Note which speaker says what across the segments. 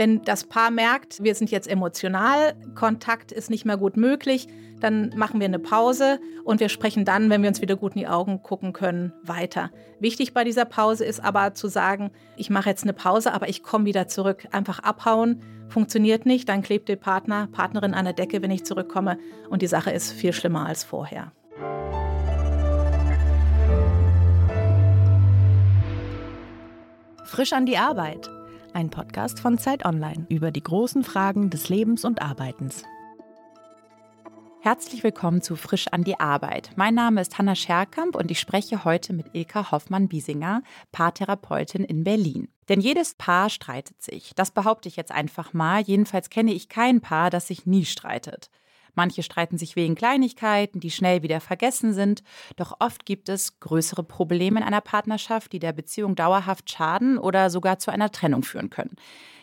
Speaker 1: Wenn das Paar merkt, wir sind jetzt emotional, Kontakt ist nicht mehr gut möglich, dann machen wir eine Pause und wir sprechen dann, wenn wir uns wieder gut in die Augen gucken können, weiter. Wichtig bei dieser Pause ist aber zu sagen, ich mache jetzt eine Pause, aber ich komme wieder zurück. Einfach abhauen funktioniert nicht, dann klebt der Partner, Partnerin an der Decke, wenn ich zurückkomme und die Sache ist viel schlimmer als vorher.
Speaker 2: Frisch an die Arbeit. Ein Podcast von Zeit Online über die großen Fragen des Lebens und Arbeitens. Herzlich willkommen zu Frisch an die Arbeit. Mein Name ist Hanna Scherkamp und ich spreche heute mit Ilka Hoffmann-Biesinger, Paartherapeutin in Berlin. Denn jedes Paar streitet sich. Das behaupte ich jetzt einfach mal. Jedenfalls kenne ich kein Paar, das sich nie streitet. Manche streiten sich wegen Kleinigkeiten, die schnell wieder vergessen sind. Doch oft gibt es größere Probleme in einer Partnerschaft, die der Beziehung dauerhaft schaden oder sogar zu einer Trennung führen können.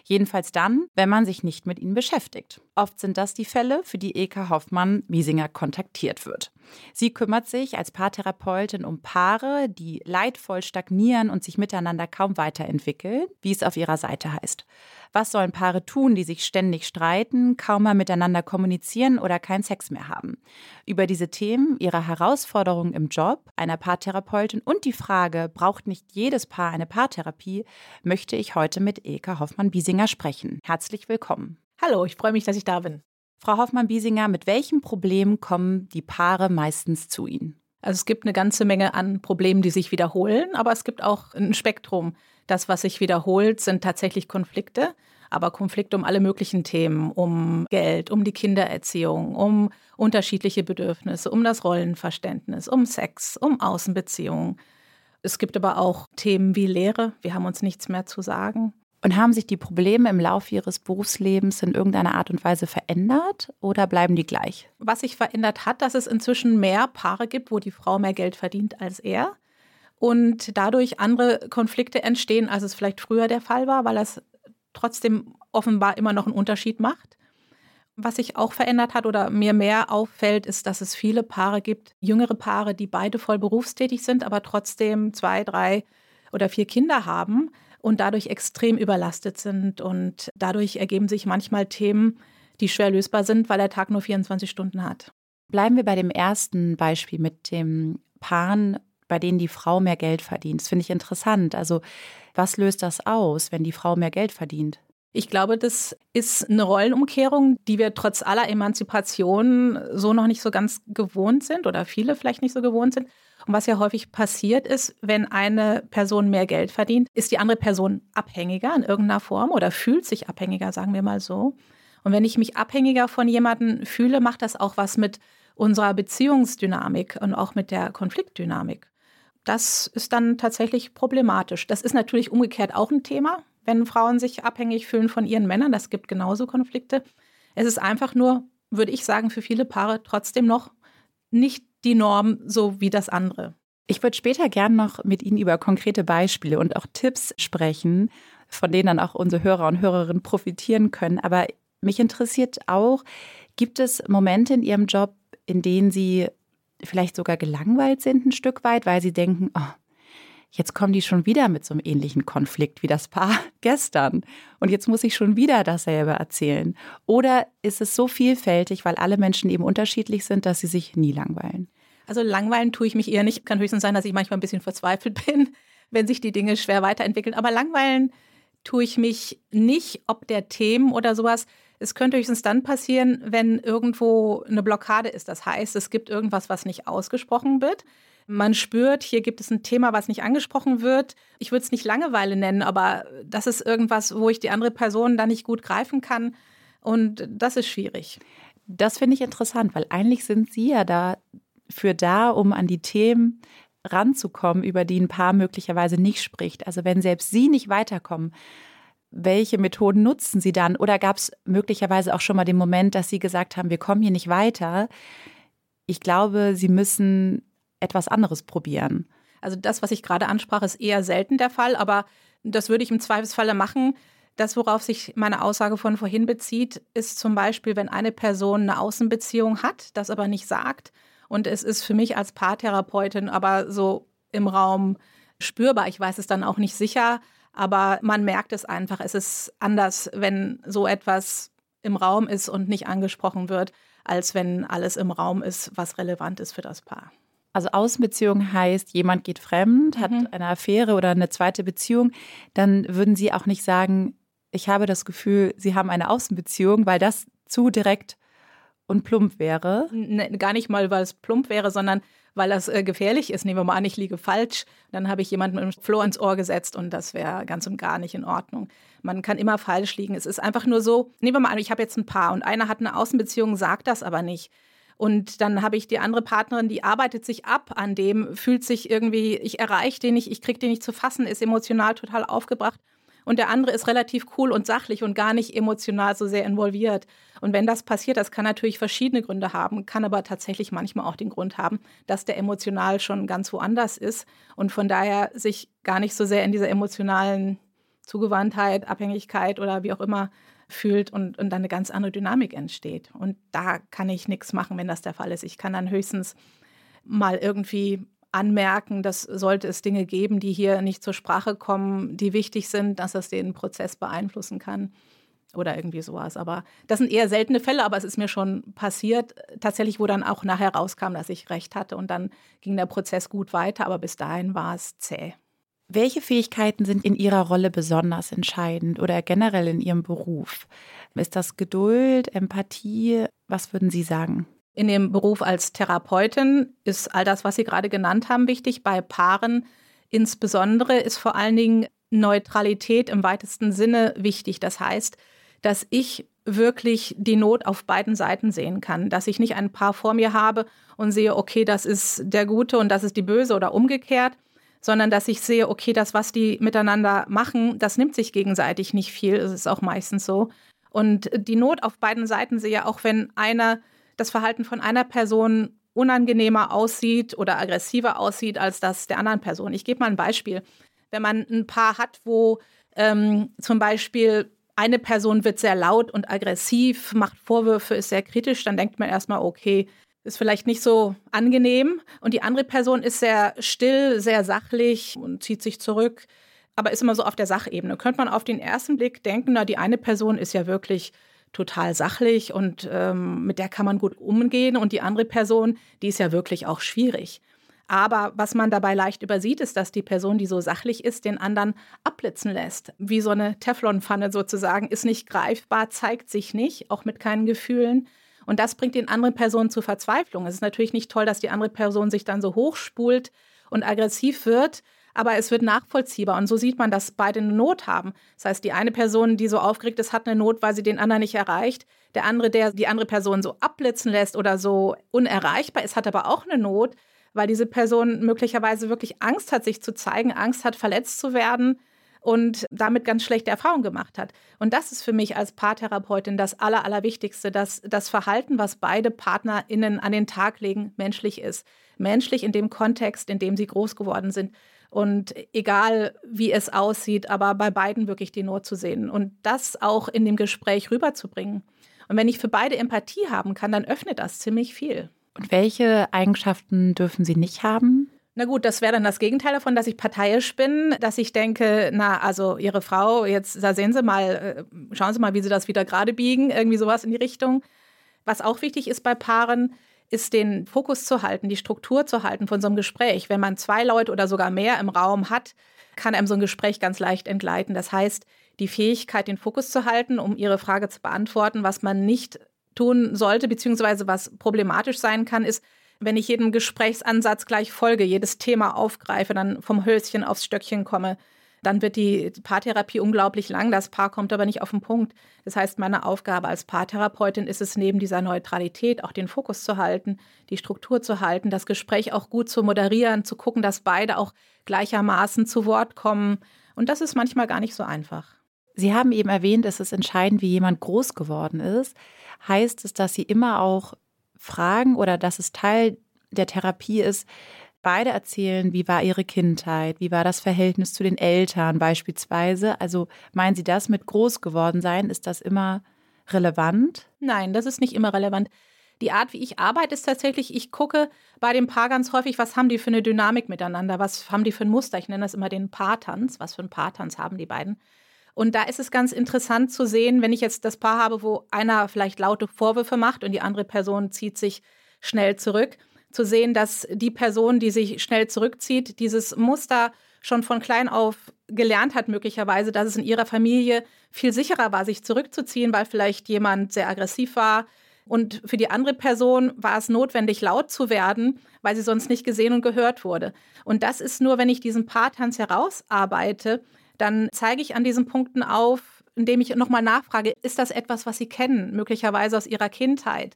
Speaker 2: Jedenfalls dann, wenn man sich nicht mit ihnen beschäftigt. Oft sind das die Fälle, für die Eka Hoffmann-Miesinger kontaktiert wird. Sie kümmert sich als Paartherapeutin um Paare, die leidvoll stagnieren und sich miteinander kaum weiterentwickeln, wie es auf ihrer Seite heißt. Was sollen Paare tun, die sich ständig streiten, kaum mal miteinander kommunizieren oder keinen Sex mehr haben? Über diese Themen, ihre Herausforderungen im Job einer Paartherapeutin und die Frage, braucht nicht jedes Paar eine Paartherapie, möchte ich heute mit Ilka Hoffmann-Biesinger sprechen. Herzlich willkommen.
Speaker 1: Hallo, ich freue mich, dass ich da bin.
Speaker 2: Frau Hoffmann-Biesinger, mit welchen Problemen kommen die Paare meistens zu Ihnen?
Speaker 1: Also es gibt eine ganze Menge an Problemen, die sich wiederholen, aber es gibt auch ein Spektrum. Das, was sich wiederholt, sind tatsächlich Konflikte, aber Konflikte um alle möglichen Themen, um Geld, um die Kindererziehung, um unterschiedliche Bedürfnisse, um das Rollenverständnis, um Sex, um Außenbeziehungen. Es gibt aber auch Themen wie Lehre, wir haben uns nichts mehr zu sagen.
Speaker 2: Und haben sich die Probleme im Laufe Ihres Berufslebens in irgendeiner Art und Weise verändert oder bleiben die gleich?
Speaker 1: Was sich verändert hat, dass es inzwischen mehr Paare gibt, wo die Frau mehr Geld verdient als er und dadurch andere Konflikte entstehen, als es vielleicht früher der Fall war, weil das trotzdem offenbar immer noch einen Unterschied macht. Was sich auch verändert hat oder mir mehr auffällt, ist, dass es viele Paare gibt, jüngere Paare, die beide voll berufstätig sind, aber trotzdem zwei, drei oder vier Kinder haben und dadurch extrem überlastet sind. Und dadurch ergeben sich manchmal Themen, die schwer lösbar sind, weil der Tag nur 24 Stunden hat.
Speaker 2: Bleiben wir bei dem ersten Beispiel mit dem Paaren bei denen die Frau mehr Geld verdient. Das finde ich interessant. Also was löst das aus, wenn die Frau mehr Geld verdient?
Speaker 1: Ich glaube, das ist eine Rollenumkehrung, die wir trotz aller Emanzipation so noch nicht so ganz gewohnt sind oder viele vielleicht nicht so gewohnt sind. Und was ja häufig passiert ist, wenn eine Person mehr Geld verdient, ist die andere Person abhängiger in irgendeiner Form oder fühlt sich abhängiger, sagen wir mal so. Und wenn ich mich abhängiger von jemandem fühle, macht das auch was mit unserer Beziehungsdynamik und auch mit der Konfliktdynamik. Das ist dann tatsächlich problematisch. Das ist natürlich umgekehrt auch ein Thema, wenn Frauen sich abhängig fühlen von ihren Männern. Das gibt genauso Konflikte. Es ist einfach nur, würde ich sagen, für viele Paare trotzdem noch nicht die Norm so wie das andere.
Speaker 2: Ich würde später gern noch mit Ihnen über konkrete Beispiele und auch Tipps sprechen, von denen dann auch unsere Hörer und Hörerinnen profitieren können. Aber mich interessiert auch, gibt es Momente in Ihrem Job, in denen Sie vielleicht sogar gelangweilt sind ein Stück weit, weil sie denken, oh, jetzt kommen die schon wieder mit so einem ähnlichen Konflikt wie das Paar gestern. Und jetzt muss ich schon wieder dasselbe erzählen. Oder ist es so vielfältig, weil alle Menschen eben unterschiedlich sind, dass sie sich nie langweilen?
Speaker 1: Also langweilen tue ich mich eher nicht. Kann höchstens sein, dass ich manchmal ein bisschen verzweifelt bin, wenn sich die Dinge schwer weiterentwickeln. Aber langweilen tue ich mich nicht, ob der Themen oder sowas. Es könnte höchstens dann passieren, wenn irgendwo eine Blockade ist. Das heißt, es gibt irgendwas, was nicht ausgesprochen wird. Man spürt, hier gibt es ein Thema, was nicht angesprochen wird. Ich würde es nicht Langeweile nennen, aber das ist irgendwas, wo ich die andere Person dann nicht gut greifen kann. Und das ist schwierig.
Speaker 2: Das finde ich interessant, weil eigentlich sind Sie ja dafür da, um an die Themen ranzukommen, über die ein Paar möglicherweise nicht spricht. Also wenn selbst Sie nicht weiterkommen, welche Methoden nutzen Sie dann? Oder gab es möglicherweise auch schon mal den Moment, dass Sie gesagt haben, wir kommen hier nicht weiter? Ich glaube, Sie müssen etwas anderes probieren.
Speaker 1: Also das, was ich gerade ansprach, ist eher selten der Fall, aber das würde ich im Zweifelsfalle machen. Das, worauf sich meine Aussage von vorhin bezieht, ist zum Beispiel, wenn eine Person eine Außenbeziehung hat, das aber nicht sagt. Und es ist für mich als Paartherapeutin aber so im Raum spürbar. Ich weiß es dann auch nicht sicher, Aber man merkt es einfach, es ist anders, wenn so etwas im Raum ist und nicht angesprochen wird, als wenn alles im Raum ist, was relevant ist für das Paar.
Speaker 2: Also Außenbeziehung heißt, jemand geht fremd, hat mhm. eine Affäre oder eine zweite Beziehung, dann würden Sie auch nicht sagen, ich habe das Gefühl, Sie haben eine Außenbeziehung, weil das zu direkt und plump wäre.
Speaker 1: Nee, gar nicht mal, weil es plump wäre, sondern weil das äh, gefährlich ist. Nehmen wir mal an, ich liege falsch, dann habe ich jemanden mit dem Floh ins Ohr gesetzt und das wäre ganz und gar nicht in Ordnung. Man kann immer falsch liegen. Es ist einfach nur so, nehmen wir mal an, ich habe jetzt ein Paar und einer hat eine Außenbeziehung, sagt das aber nicht. Und dann habe ich die andere Partnerin, die arbeitet sich ab an dem, fühlt sich irgendwie, ich erreiche den nicht, ich kriege den nicht zu fassen, ist emotional total aufgebracht und der andere ist relativ cool und sachlich und gar nicht emotional so sehr involviert. Und wenn das passiert, das kann natürlich verschiedene Gründe haben, kann aber tatsächlich manchmal auch den Grund haben, dass der emotional schon ganz woanders ist und von daher sich gar nicht so sehr in dieser emotionalen Zugewandtheit, Abhängigkeit oder wie auch immer fühlt und, und dann eine ganz andere Dynamik entsteht. Und da kann ich nichts machen, wenn das der Fall ist. Ich kann dann höchstens mal irgendwie anmerken, dass sollte es Dinge geben, die hier nicht zur Sprache kommen, die wichtig sind, dass das den Prozess beeinflussen kann oder irgendwie sowas. Aber das sind eher seltene Fälle, aber es ist mir schon passiert, tatsächlich, wo dann auch nachher rauskam, dass ich recht hatte und dann ging der Prozess gut weiter, aber bis dahin war es zäh.
Speaker 2: Welche Fähigkeiten sind in Ihrer Rolle besonders entscheidend oder generell in Ihrem Beruf? Ist das Geduld, Empathie? Was würden Sie sagen?
Speaker 1: In dem Beruf als Therapeutin ist all das, was Sie gerade genannt haben, wichtig. Bei Paaren insbesondere ist vor allen Dingen Neutralität im weitesten Sinne wichtig. Das heißt, dass ich wirklich die Not auf beiden Seiten sehen kann, dass ich nicht ein Paar vor mir habe und sehe, okay, das ist der Gute und das ist die Böse oder umgekehrt, sondern dass ich sehe, okay, das, was die miteinander machen, das nimmt sich gegenseitig nicht viel. Es ist auch meistens so. Und die Not auf beiden Seiten sehe, auch wenn einer das Verhalten von einer Person unangenehmer aussieht oder aggressiver aussieht als das der anderen Person. Ich gebe mal ein Beispiel. Wenn man ein Paar hat, wo ähm, zum Beispiel eine Person wird sehr laut und aggressiv, macht Vorwürfe, ist sehr kritisch, dann denkt man erstmal, okay, ist vielleicht nicht so angenehm. Und die andere Person ist sehr still, sehr sachlich und zieht sich zurück, aber ist immer so auf der Sachebene. Könnte man auf den ersten Blick denken, na, die eine Person ist ja wirklich total sachlich und ähm, mit der kann man gut umgehen. Und die andere Person, die ist ja wirklich auch schwierig. Aber was man dabei leicht übersieht, ist, dass die Person, die so sachlich ist, den anderen abblitzen lässt. Wie so eine Teflonpfanne sozusagen, ist nicht greifbar, zeigt sich nicht, auch mit keinen Gefühlen. Und das bringt den anderen Personen zur Verzweiflung. Es ist natürlich nicht toll, dass die andere Person sich dann so hochspult und aggressiv wird aber es wird nachvollziehbar. Und so sieht man, dass beide eine Not haben. Das heißt, die eine Person, die so aufgeregt ist, hat eine Not, weil sie den anderen nicht erreicht. Der andere, der die andere Person so abblitzen lässt oder so unerreichbar ist, hat aber auch eine Not, weil diese Person möglicherweise wirklich Angst hat, sich zu zeigen, Angst hat, verletzt zu werden und damit ganz schlechte Erfahrungen gemacht hat. Und das ist für mich als Paartherapeutin das Aller, Allerwichtigste, dass das Verhalten, was beide PartnerInnen an den Tag legen, menschlich ist. Menschlich in dem Kontext, in dem sie groß geworden sind. Und egal, wie es aussieht, aber bei beiden wirklich die Not zu sehen und das auch in dem Gespräch rüberzubringen. Und wenn ich für beide Empathie haben kann, dann öffnet das ziemlich viel.
Speaker 2: Und welche Eigenschaften dürfen Sie nicht haben?
Speaker 1: Na gut, das wäre dann das Gegenteil davon, dass ich parteiisch bin, dass ich denke, na, also Ihre Frau, jetzt, da sehen Sie mal, äh, schauen Sie mal, wie Sie das wieder gerade biegen, irgendwie sowas in die Richtung. Was auch wichtig ist bei Paaren, ist den Fokus zu halten, die Struktur zu halten von so einem Gespräch. Wenn man zwei Leute oder sogar mehr im Raum hat, kann einem so ein Gespräch ganz leicht entgleiten. Das heißt, die Fähigkeit, den Fokus zu halten, um Ihre Frage zu beantworten, was man nicht tun sollte, beziehungsweise was problematisch sein kann, ist, wenn ich jedem Gesprächsansatz gleich folge, jedes Thema aufgreife, dann vom Höschen aufs Stöckchen komme, dann wird die Paartherapie unglaublich lang. Das Paar kommt aber nicht auf den Punkt. Das heißt, meine Aufgabe als Paartherapeutin ist es, neben dieser Neutralität auch den Fokus zu halten, die Struktur zu halten, das Gespräch auch gut zu moderieren, zu gucken, dass beide auch gleichermaßen zu Wort kommen. Und das ist manchmal gar nicht so einfach.
Speaker 2: Sie haben eben erwähnt, es ist entscheidend, wie jemand groß geworden ist. Heißt es, dass Sie immer auch fragen oder dass es Teil der Therapie ist, beide erzählen, wie war ihre Kindheit, wie war das Verhältnis zu den Eltern beispielsweise. Also meinen Sie das mit groß geworden sein? Ist das immer relevant?
Speaker 1: Nein, das ist nicht immer relevant. Die Art, wie ich arbeite, ist tatsächlich, ich gucke bei dem Paar ganz häufig, was haben die für eine Dynamik miteinander, was haben die für ein Muster. Ich nenne das immer den Paartanz. Was für ein Paartanz haben die beiden? Und da ist es ganz interessant zu sehen, wenn ich jetzt das Paar habe, wo einer vielleicht laute Vorwürfe macht und die andere Person zieht sich schnell zurück, zu sehen, dass die Person, die sich schnell zurückzieht, dieses Muster schon von klein auf gelernt hat, möglicherweise, dass es in ihrer Familie viel sicherer war, sich zurückzuziehen, weil vielleicht jemand sehr aggressiv war, und für die andere Person war es notwendig, laut zu werden, weil sie sonst nicht gesehen und gehört wurde. Und das ist nur, wenn ich diesen Paartanz herausarbeite, dann zeige ich an diesen Punkten auf, indem ich nochmal nachfrage, ist das etwas, was Sie kennen, möglicherweise aus Ihrer Kindheit?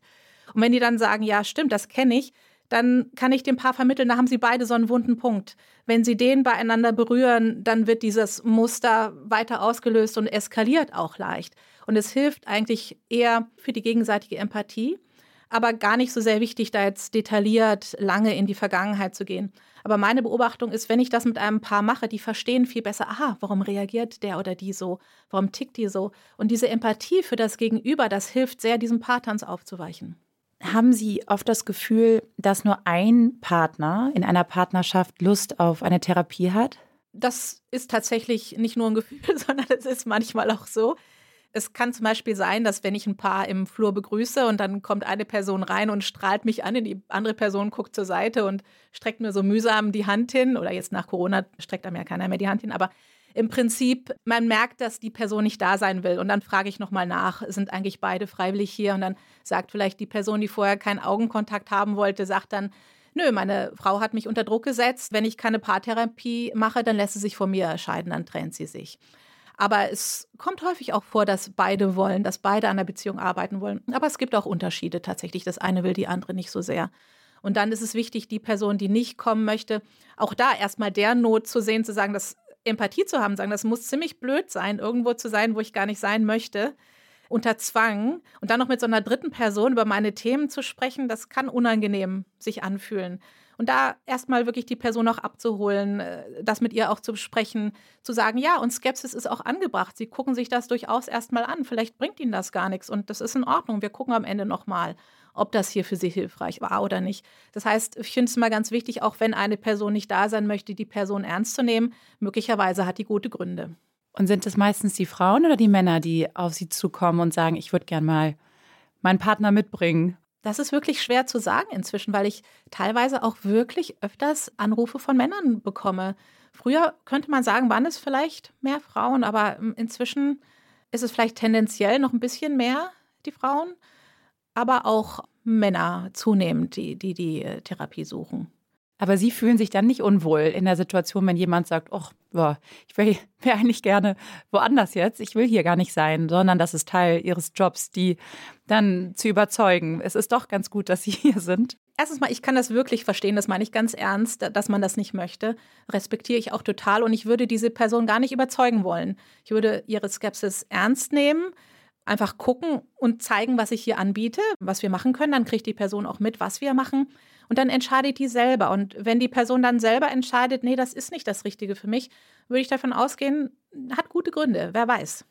Speaker 1: Und wenn die dann sagen, ja, stimmt, das kenne ich, dann kann ich dem Paar vermitteln, da haben sie beide so einen wunden Punkt. Wenn sie den beieinander berühren, dann wird dieses Muster weiter ausgelöst und eskaliert auch leicht. Und es hilft eigentlich eher für die gegenseitige Empathie, aber gar nicht so sehr wichtig, da jetzt detailliert lange in die Vergangenheit zu gehen. Aber meine Beobachtung ist, wenn ich das mit einem Paar mache, die verstehen viel besser, aha, warum reagiert der oder die so, warum tickt die so. Und diese Empathie für das Gegenüber, das hilft sehr, diesem Paartanz aufzuweichen.
Speaker 2: Haben Sie oft das Gefühl, dass nur ein Partner in einer Partnerschaft Lust auf eine Therapie hat?
Speaker 1: Das ist tatsächlich nicht nur ein Gefühl, sondern es ist manchmal auch so. Es kann zum Beispiel sein, dass wenn ich ein Paar im Flur begrüße und dann kommt eine Person rein und strahlt mich an, und die andere Person guckt zur Seite und streckt mir so mühsam die Hand hin. Oder jetzt nach Corona streckt einem ja keiner mehr die Hand hin. Aber im Prinzip, man merkt, dass die Person nicht da sein will. Und dann frage ich nochmal nach, sind eigentlich beide freiwillig hier? Und dann sagt vielleicht die Person, die vorher keinen Augenkontakt haben wollte, sagt dann, nö, meine Frau hat mich unter Druck gesetzt. Wenn ich keine Paartherapie mache, dann lässt sie sich von mir scheiden, dann trennt sie sich. Aber es kommt häufig auch vor, dass beide wollen, dass beide an der Beziehung arbeiten wollen. Aber es gibt auch Unterschiede tatsächlich. Das eine will die andere nicht so sehr. Und dann ist es wichtig, die Person, die nicht kommen möchte, auch da erstmal der Not zu sehen, zu sagen, dass Empathie zu haben, sagen, das muss ziemlich blöd sein, irgendwo zu sein, wo ich gar nicht sein möchte, unter Zwang und dann noch mit so einer dritten Person über meine Themen zu sprechen, das kann unangenehm sich anfühlen. Und da erstmal wirklich die Person auch abzuholen, äh, das mit ihr auch zu besprechen, zu sagen, ja, und Skepsis ist auch angebracht. Sie gucken sich das durchaus erstmal an. Vielleicht bringt ihnen das gar nichts und das ist in Ordnung. Wir gucken am Ende nochmal, ob das hier für sie hilfreich war oder nicht. Das heißt, ich finde es mal ganz wichtig, auch wenn eine Person nicht da sein möchte, die Person ernst zu nehmen. Möglicherweise hat die gute Gründe.
Speaker 2: Und sind es meistens die Frauen oder die Männer, die auf sie zukommen und sagen, ich würde gern mal meinen Partner mitbringen?
Speaker 1: Das ist wirklich schwer zu sagen inzwischen, weil ich teilweise auch wirklich öfters Anrufe von Männern bekomme. Früher könnte man sagen, waren es vielleicht mehr Frauen, aber ähm, inzwischen ist es vielleicht tendenziell noch ein bisschen mehr die Frauen, aber auch Männer zunehmend, die die, die äh, Therapie suchen.
Speaker 2: Aber Sie fühlen sich dann nicht unwohl in der Situation, wenn jemand sagt, ach, boah, ich wäre wär eigentlich gerne woanders jetzt, ich will hier gar nicht sein, sondern das ist Teil Ihres Jobs, die dann zu überzeugen. Es ist doch ganz gut, dass Sie hier sind.
Speaker 1: Erstens mal, ich kann das wirklich verstehen, das meine ich ganz ernst, dass man das nicht möchte. Respektiere ich auch total und ich würde diese Person gar nicht überzeugen wollen. Ich würde ihre Skepsis ernst nehmen einfach gucken und zeigen, was ich hier anbiete, was wir machen können. Dann kriegt die Person auch mit, was wir machen. Und dann entscheidet die selber. Und wenn die Person dann selber entscheidet, nee, das ist nicht das Richtige für mich, würde ich davon ausgehen, hat gute Gründe, wer weiß.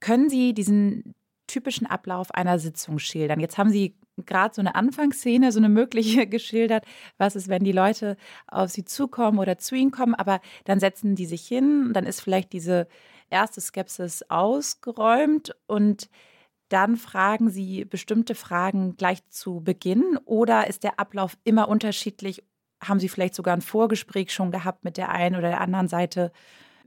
Speaker 2: Können Sie diesen typischen Ablauf einer Sitzung schildern? Jetzt haben Sie gerade so eine Anfangsszene, so eine mögliche geschildert. Was ist, wenn die Leute auf Sie zukommen oder zu Ihnen kommen, aber dann setzen die sich hin, dann ist vielleicht diese erste Skepsis ausgeräumt und dann fragen Sie bestimmte Fragen gleich zu Beginn oder ist der Ablauf immer unterschiedlich? Haben Sie vielleicht sogar ein Vorgespräch schon gehabt mit der einen oder der anderen Seite?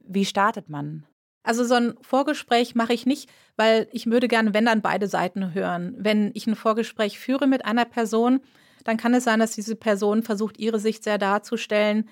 Speaker 2: Wie startet man?
Speaker 1: Also so ein Vorgespräch mache ich nicht, weil ich würde gerne, wenn dann beide Seiten hören. Wenn ich ein Vorgespräch führe mit einer Person, dann kann es sein, dass diese Person versucht, ihre Sicht sehr darzustellen.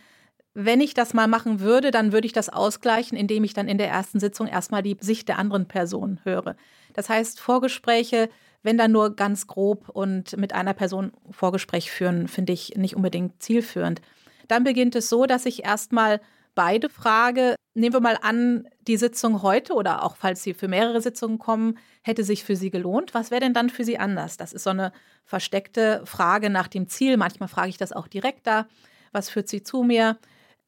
Speaker 1: Wenn ich das mal machen würde, dann würde ich das ausgleichen, indem ich dann in der ersten Sitzung erstmal die Sicht der anderen Person höre. Das heißt, Vorgespräche, wenn dann nur ganz grob und mit einer Person Vorgespräch führen, finde ich nicht unbedingt zielführend. Dann beginnt es so, dass ich erstmal beide frage. Nehmen wir mal an, die Sitzung heute oder auch falls Sie für mehrere Sitzungen kommen, hätte sich für Sie gelohnt. Was wäre denn dann für Sie anders? Das ist so eine versteckte Frage nach dem Ziel. Manchmal frage ich das auch direkt da. Was führt Sie zu mir?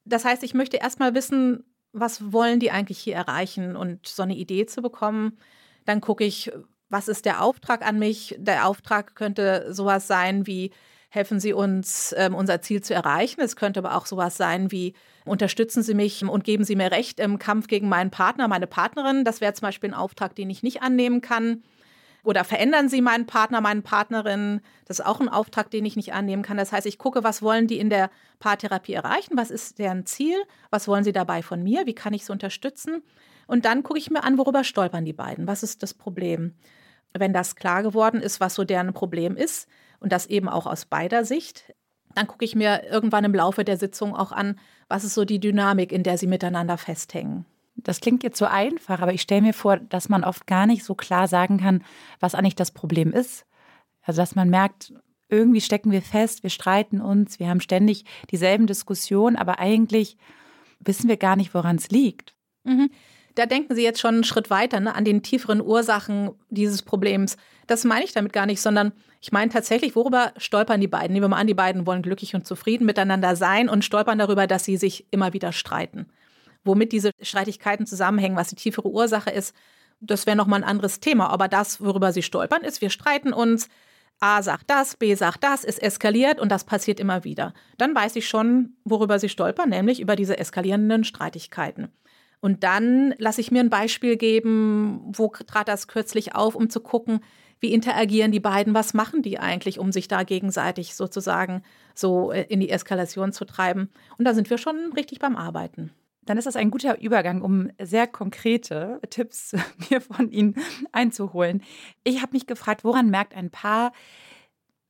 Speaker 1: Das heißt, ich möchte erstmal wissen, was wollen die eigentlich hier erreichen und so eine Idee zu bekommen. Dann gucke ich, was ist der Auftrag an mich? Der Auftrag könnte sowas sein wie, helfen Sie uns, ähm, unser Ziel zu erreichen. Es könnte aber auch sowas sein wie, unterstützen Sie mich und geben Sie mir Recht im Kampf gegen meinen Partner, meine Partnerin. Das wäre zum Beispiel ein Auftrag, den ich nicht annehmen kann. Oder verändern Sie meinen Partner, meine Partnerin. Das ist auch ein Auftrag, den ich nicht annehmen kann. Das heißt, ich gucke, was wollen die in der Paartherapie erreichen? Was ist deren Ziel? Was wollen sie dabei von mir? Wie kann ich sie unterstützen? Und dann gucke ich mir an, worüber stolpern die beiden? Was ist das Problem? Wenn das klar geworden ist, was so deren Problem ist, und das eben auch aus beider Sicht, dann gucke ich mir irgendwann im Laufe der Sitzung auch an, was ist so die Dynamik, in der sie miteinander festhängen.
Speaker 2: Das klingt jetzt so einfach, aber ich stelle mir vor, dass man oft gar nicht so klar sagen kann, was eigentlich das Problem ist. Also dass man merkt, irgendwie stecken wir fest, wir streiten uns, wir haben ständig dieselben Diskussionen, aber eigentlich wissen wir gar nicht, woran es liegt.
Speaker 1: Mhm. Da denken Sie jetzt schon einen Schritt weiter ne, an den tieferen Ursachen dieses Problems. Das meine ich damit gar nicht, sondern ich meine tatsächlich, worüber stolpern die beiden? Nehmen wir mal an, die beiden wollen glücklich und zufrieden miteinander sein und stolpern darüber, dass sie sich immer wieder streiten womit diese Streitigkeiten zusammenhängen, was die tiefere Ursache ist, das wäre nochmal ein anderes Thema. Aber das, worüber sie stolpern, ist, wir streiten uns. A sagt das, B sagt das, es eskaliert und das passiert immer wieder. Dann weiß ich schon, worüber sie stolpern, nämlich über diese eskalierenden Streitigkeiten. Und dann lasse ich mir ein Beispiel geben, wo trat das kürzlich auf, um zu gucken, wie interagieren die beiden, was machen die eigentlich, um sich da gegenseitig sozusagen so äh, in die Eskalation zu treiben. Und da sind wir schon richtig beim Arbeiten
Speaker 2: dann ist das ein guter Übergang, um sehr konkrete Tipps mir von Ihnen einzuholen. Ich habe mich gefragt, woran merkt ein Paar,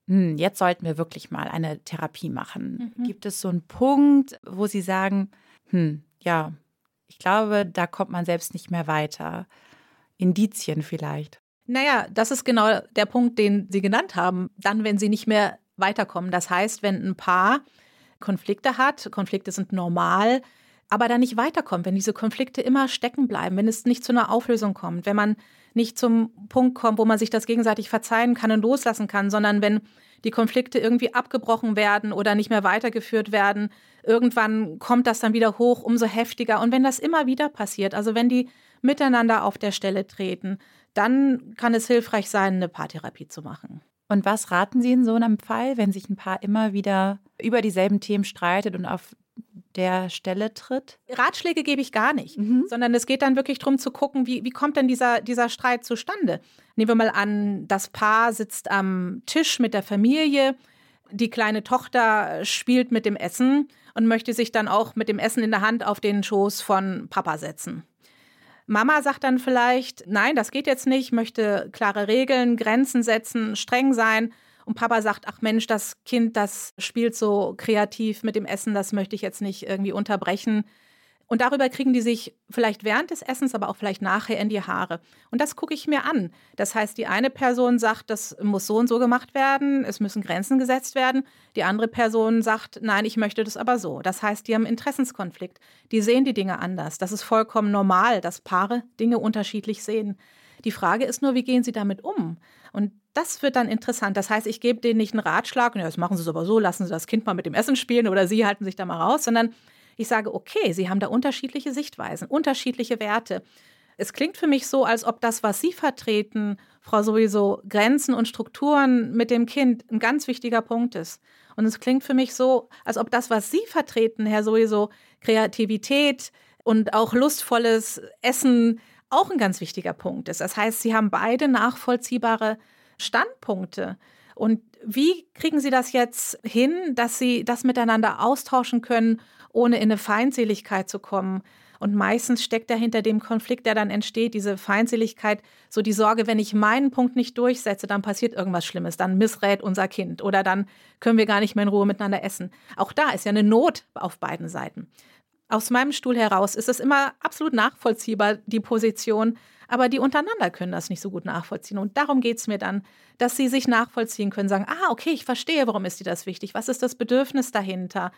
Speaker 2: hm, jetzt sollten wir wirklich mal eine Therapie machen? Mhm. Gibt es so einen Punkt, wo Sie sagen, hm, ja, ich glaube, da kommt man selbst nicht mehr weiter? Indizien vielleicht.
Speaker 1: Naja, das ist genau der Punkt, den Sie genannt haben. Dann, wenn Sie nicht mehr weiterkommen. Das heißt, wenn ein Paar Konflikte hat, Konflikte sind normal, aber dann nicht weiterkommt, wenn diese Konflikte immer stecken bleiben, wenn es nicht zu einer Auflösung kommt, wenn man nicht zum Punkt kommt, wo man sich das gegenseitig verzeihen kann und loslassen kann, sondern wenn die Konflikte irgendwie abgebrochen werden oder nicht mehr weitergeführt werden, irgendwann kommt das dann wieder hoch, umso heftiger. Und wenn das immer wieder passiert, also wenn die miteinander auf der Stelle treten, dann kann es hilfreich sein, eine Paartherapie zu machen.
Speaker 2: Und was raten Sie in so einem Fall, wenn sich ein Paar immer wieder über dieselben Themen streitet und auf der Stelle tritt?
Speaker 1: Ratschläge gebe ich gar nicht, mhm. sondern es geht dann wirklich darum zu gucken, wie, wie kommt denn dieser, dieser Streit zustande? Nehmen wir mal an, das Paar sitzt am Tisch mit der Familie, die kleine Tochter spielt mit dem Essen und möchte sich dann auch mit dem Essen in der Hand auf den Schoß von Papa setzen. Mama sagt dann vielleicht, nein, das geht jetzt nicht, möchte klare Regeln, Grenzen setzen, streng sein. Und Papa sagt, ach Mensch, das Kind, das spielt so kreativ mit dem Essen, das möchte ich jetzt nicht irgendwie unterbrechen. Und darüber kriegen die sich vielleicht während des Essens, aber auch vielleicht nachher in die Haare. Und das gucke ich mir an. Das heißt, die eine Person sagt, das muss so und so gemacht werden, es müssen Grenzen gesetzt werden. Die andere Person sagt, nein, ich möchte das aber so. Das heißt, die haben Interessenskonflikt. Die sehen die Dinge anders. Das ist vollkommen normal, dass Paare Dinge unterschiedlich sehen. Die Frage ist nur, wie gehen sie damit um? Und das wird dann interessant. Das heißt, ich gebe denen nicht einen Ratschlag, ja, das machen sie es aber so, lassen sie das Kind mal mit dem Essen spielen oder sie halten sich da mal raus, sondern ich sage, okay, sie haben da unterschiedliche Sichtweisen, unterschiedliche Werte. Es klingt für mich so, als ob das, was Sie vertreten, Frau sowieso Grenzen und Strukturen mit dem Kind ein ganz wichtiger Punkt ist. Und es klingt für mich so, als ob das, was Sie vertreten, Herr sowieso Kreativität und auch lustvolles Essen auch ein ganz wichtiger Punkt ist. Das heißt, Sie haben beide nachvollziehbare Standpunkte. Und wie kriegen Sie das jetzt hin, dass Sie das miteinander austauschen können, ohne in eine Feindseligkeit zu kommen? Und meistens steckt dahinter dem Konflikt, der dann entsteht, diese Feindseligkeit, so die Sorge, wenn ich meinen Punkt nicht durchsetze, dann passiert irgendwas Schlimmes, dann missrät unser Kind oder dann können wir gar nicht mehr in Ruhe miteinander essen. Auch da ist ja eine Not auf beiden Seiten. Aus meinem Stuhl heraus ist es immer absolut nachvollziehbar, die Position, aber die untereinander können das nicht so gut nachvollziehen. Und darum geht es mir dann, dass sie sich nachvollziehen können, sagen, ah, okay, ich verstehe, warum ist dir das wichtig, was ist das Bedürfnis dahinter?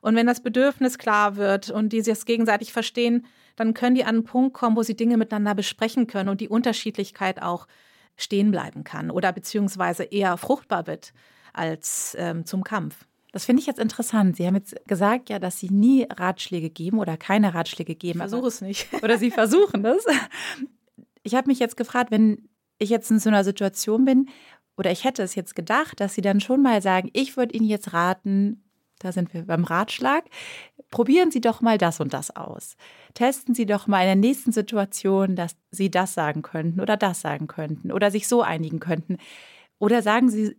Speaker 1: Und wenn das Bedürfnis klar wird und die sich das gegenseitig verstehen, dann können die an einen Punkt kommen, wo sie Dinge miteinander besprechen können und die Unterschiedlichkeit auch stehen bleiben kann oder beziehungsweise eher fruchtbar wird als ähm, zum Kampf.
Speaker 2: Das finde ich jetzt interessant. Sie haben jetzt gesagt, ja, dass Sie nie Ratschläge geben oder keine Ratschläge geben.
Speaker 1: Ich versuche es nicht.
Speaker 2: Oder Sie versuchen es. Ich habe mich jetzt gefragt, wenn ich jetzt in so einer Situation bin, oder ich hätte es jetzt gedacht, dass Sie dann schon mal sagen, ich würde Ihnen jetzt raten, da sind wir beim Ratschlag, probieren Sie doch mal das und das aus. Testen Sie doch mal in der nächsten Situation, dass Sie das sagen könnten oder das sagen könnten oder sich so einigen könnten. Oder sagen Sie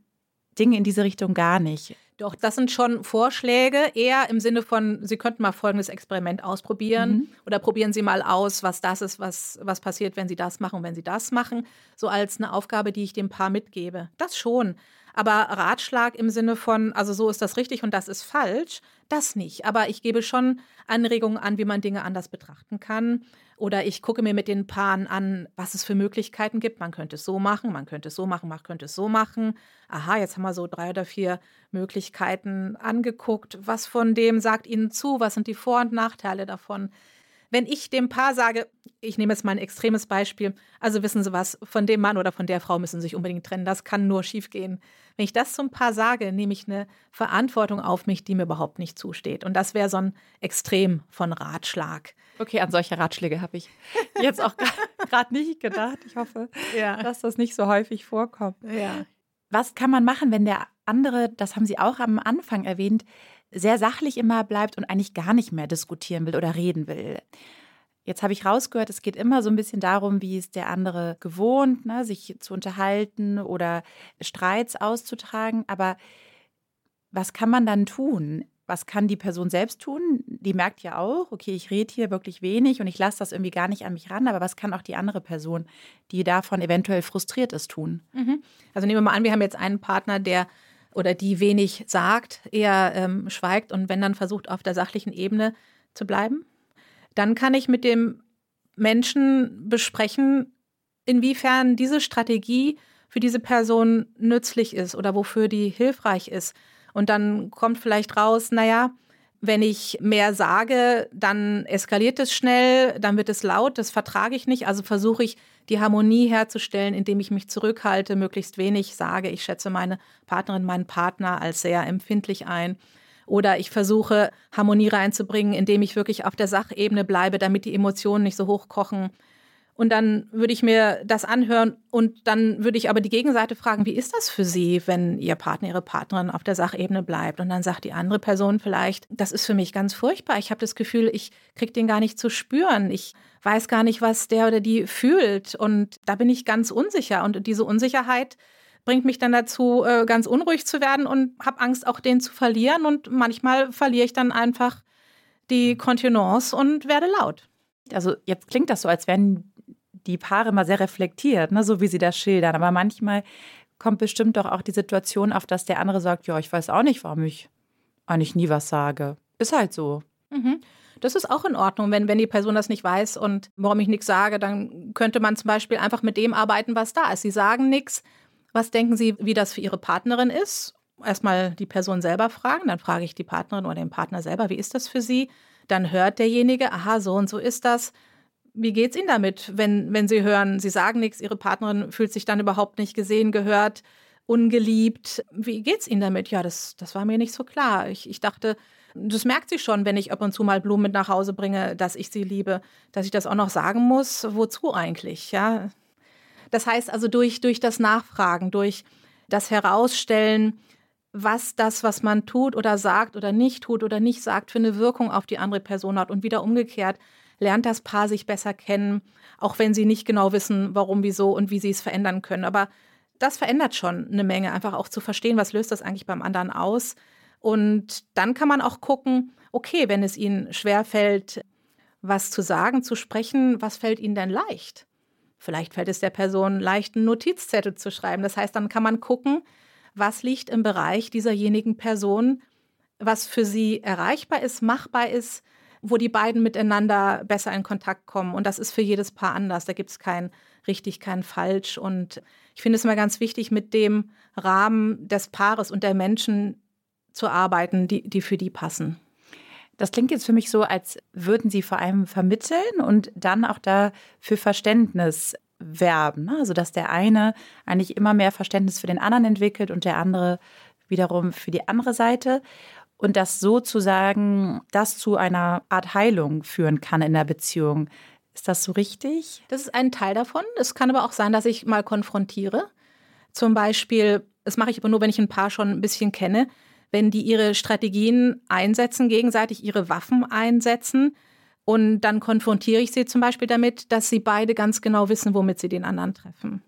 Speaker 2: Dinge in diese Richtung gar nicht.
Speaker 1: Doch, das sind schon Vorschläge, eher im Sinne von, Sie könnten mal folgendes Experiment ausprobieren mhm. oder probieren Sie mal aus, was das ist, was, was passiert, wenn Sie das machen und wenn Sie das machen. So als eine Aufgabe, die ich dem Paar mitgebe. Das schon. Aber Ratschlag im Sinne von, also so ist das richtig und das ist falsch, das nicht. Aber ich gebe schon Anregungen an, wie man Dinge anders betrachten kann. Oder ich gucke mir mit den Paaren an, was es für Möglichkeiten gibt. Man könnte es so machen, man könnte es so machen, man könnte es so machen. Aha, jetzt haben wir so drei oder vier Möglichkeiten angeguckt. Was von dem sagt Ihnen zu? Was sind die Vor- und Nachteile davon? Wenn ich dem Paar sage, ich nehme jetzt mal ein extremes Beispiel, also wissen Sie was, von dem Mann oder von der Frau müssen Sie sich unbedingt trennen, das kann nur schiefgehen. Wenn ich das zum Paar sage, nehme ich eine Verantwortung auf mich, die mir überhaupt nicht zusteht. Und das wäre so ein Extrem von Ratschlag.
Speaker 2: Okay, an solche Ratschläge habe ich jetzt auch gerade nicht gedacht. Ich hoffe, ja. dass das nicht so häufig vorkommt.
Speaker 1: Ja.
Speaker 2: Was kann man machen, wenn der andere, das haben Sie auch am Anfang erwähnt, sehr sachlich immer bleibt und eigentlich gar nicht mehr diskutieren will oder reden will? Jetzt habe ich rausgehört, es geht immer so ein bisschen darum, wie ist der andere gewohnt, ne, sich zu unterhalten oder Streits auszutragen. Aber was kann man dann tun? Was kann die Person selbst tun? Die merkt ja auch, okay, ich rede hier wirklich wenig und ich lasse das irgendwie gar nicht an mich ran, aber was kann auch die andere Person, die davon eventuell frustriert ist, tun?
Speaker 1: Mhm. Also nehmen wir mal an, wir haben jetzt einen Partner, der oder die wenig sagt, eher ähm, schweigt und wenn dann versucht, auf der sachlichen Ebene zu bleiben. Dann kann ich mit dem Menschen besprechen, inwiefern diese Strategie für diese Person nützlich ist oder wofür die hilfreich ist. Und dann kommt vielleicht raus, naja, wenn ich mehr sage, dann eskaliert es schnell, dann wird es laut, das vertrage ich nicht. Also versuche ich, die Harmonie herzustellen, indem ich mich zurückhalte, möglichst wenig sage. Ich schätze meine Partnerin, meinen Partner als sehr empfindlich ein. Oder ich versuche, Harmonie reinzubringen, indem ich wirklich auf der Sachebene bleibe, damit die Emotionen nicht so hochkochen. Und dann würde ich mir das anhören und dann würde ich aber die Gegenseite fragen, wie ist das für Sie, wenn Ihr Partner, Ihre Partnerin auf der Sachebene bleibt? Und dann sagt die andere Person vielleicht, das ist für mich ganz furchtbar. Ich habe das Gefühl, ich kriege den gar nicht zu spüren. Ich weiß gar nicht, was der oder die fühlt. Und da bin ich ganz unsicher. Und diese Unsicherheit bringt mich dann dazu, äh, ganz unruhig zu werden und habe Angst, auch den zu verlieren. Und manchmal verliere ich dann einfach die Kontenance und werde laut.
Speaker 2: Also jetzt klingt das so, als wären die Paare immer sehr reflektiert, ne, so wie sie das schildern. Aber manchmal kommt bestimmt doch auch die Situation auf, dass der andere sagt, ja, ich weiß auch nicht, warum ich eigentlich nie was sage. Ist halt so.
Speaker 1: Mhm. Das ist auch in Ordnung, wenn, wenn die Person das nicht weiß und warum ich nichts sage, dann könnte man zum Beispiel einfach mit dem arbeiten, was da ist. Sie sagen nichts. Was denken Sie, wie das für Ihre Partnerin ist? Erstmal die Person selber fragen, dann frage ich die Partnerin oder den Partner selber, wie ist das für Sie? Dann hört derjenige, aha, so und so ist das wie geht's Ihnen damit, wenn, wenn Sie hören, Sie sagen nichts, Ihre Partnerin fühlt sich dann überhaupt nicht gesehen, gehört, ungeliebt? Wie geht's Ihnen damit? Ja, das, das war mir nicht so klar. Ich, ich dachte, das merkt sie schon, wenn ich ab und zu mal Blumen mit nach Hause bringe, dass ich sie liebe, dass ich das auch noch sagen muss. Wozu eigentlich? Ja. Das heißt also durch, durch das Nachfragen, durch das Herausstellen, was das, was man tut oder sagt oder nicht tut oder nicht sagt, für eine Wirkung auf die andere Person hat und wieder umgekehrt lernt das Paar sich besser kennen, auch wenn sie nicht genau wissen, warum, wieso und wie sie es verändern können. Aber das verändert schon eine Menge, einfach auch zu verstehen, was löst das eigentlich beim anderen aus. Und dann kann man auch gucken, okay, wenn es ihnen schwerfällt, was zu sagen, zu sprechen, was fällt ihnen denn leicht? Vielleicht fällt es der Person leicht, einen Notizzettel zu schreiben. Das heißt, dann kann man gucken, was liegt im Bereich dieserjenigen Person, was für sie erreichbar ist, machbar ist, wo die beiden miteinander besser in Kontakt kommen. Und das ist für jedes Paar anders. Da gibt es kein richtig, kein falsch. Und ich finde es immer ganz wichtig, mit dem Rahmen des Paares und der Menschen zu arbeiten, die, die für die passen.
Speaker 2: Das klingt jetzt für mich so, als würden Sie vor allem vermitteln und dann auch da für Verständnis werben. Ne? Also, dass der eine eigentlich immer mehr Verständnis für den anderen entwickelt und der andere wiederum für die andere Seite und dass sozusagen das zu einer Art Heilung führen kann in der Beziehung. Ist das so richtig?
Speaker 1: Das ist ein Teil davon. Es kann aber auch sein, dass ich mal konfrontiere. Zum Beispiel, das mache ich aber nur, wenn ich ein Paar schon ein bisschen kenne, wenn die ihre Strategien einsetzen, gegenseitig ihre Waffen einsetzen. Und dann konfrontiere ich sie zum Beispiel damit, dass sie beide ganz genau wissen, womit sie den anderen treffen.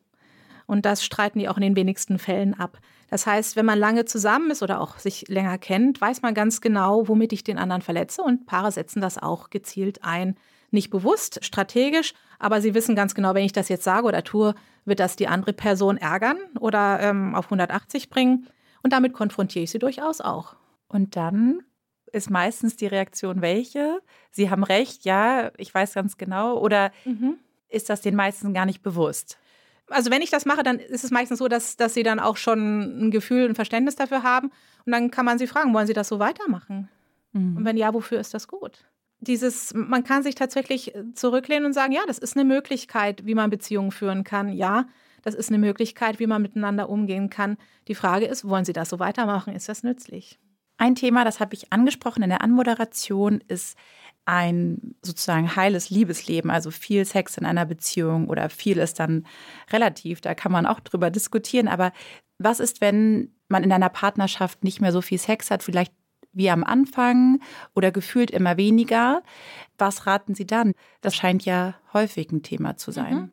Speaker 1: Und das streiten die auch in den wenigsten Fällen ab. Das heißt, wenn man lange zusammen ist oder auch sich länger kennt, weiß man ganz genau, womit ich den anderen verletze. Und Paare setzen das auch gezielt ein. Nicht bewusst, strategisch, aber sie wissen ganz genau, wenn ich das jetzt sage oder tue, wird das die andere Person ärgern oder ähm, auf 180 bringen. Und damit konfrontiere ich sie durchaus auch.
Speaker 2: Und dann ist meistens die Reaktion welche? Sie haben recht, ja, ich weiß ganz genau. Oder mhm. ist das den meisten gar nicht bewusst?
Speaker 1: Also wenn ich das mache, dann ist es meistens so, dass, dass sie dann auch schon ein Gefühl, ein Verständnis dafür haben. Und dann kann man sie fragen, wollen sie das so weitermachen? Mhm. Und wenn ja, wofür ist das gut? Dieses, man kann sich tatsächlich zurücklehnen und sagen, ja, das ist eine Möglichkeit, wie man Beziehungen führen kann. Ja, das ist eine Möglichkeit, wie man miteinander umgehen kann. Die Frage ist, wollen Sie das so weitermachen? Ist das nützlich?
Speaker 2: Ein Thema, das habe ich angesprochen in der Anmoderation, ist ein sozusagen heiles Liebesleben, also viel Sex in einer Beziehung oder viel ist dann relativ, da kann man auch drüber diskutieren. Aber was ist, wenn man in einer Partnerschaft nicht mehr so viel Sex hat, vielleicht wie am Anfang oder gefühlt immer weniger? Was raten Sie dann? Das scheint ja häufig ein Thema zu sein. Mhm.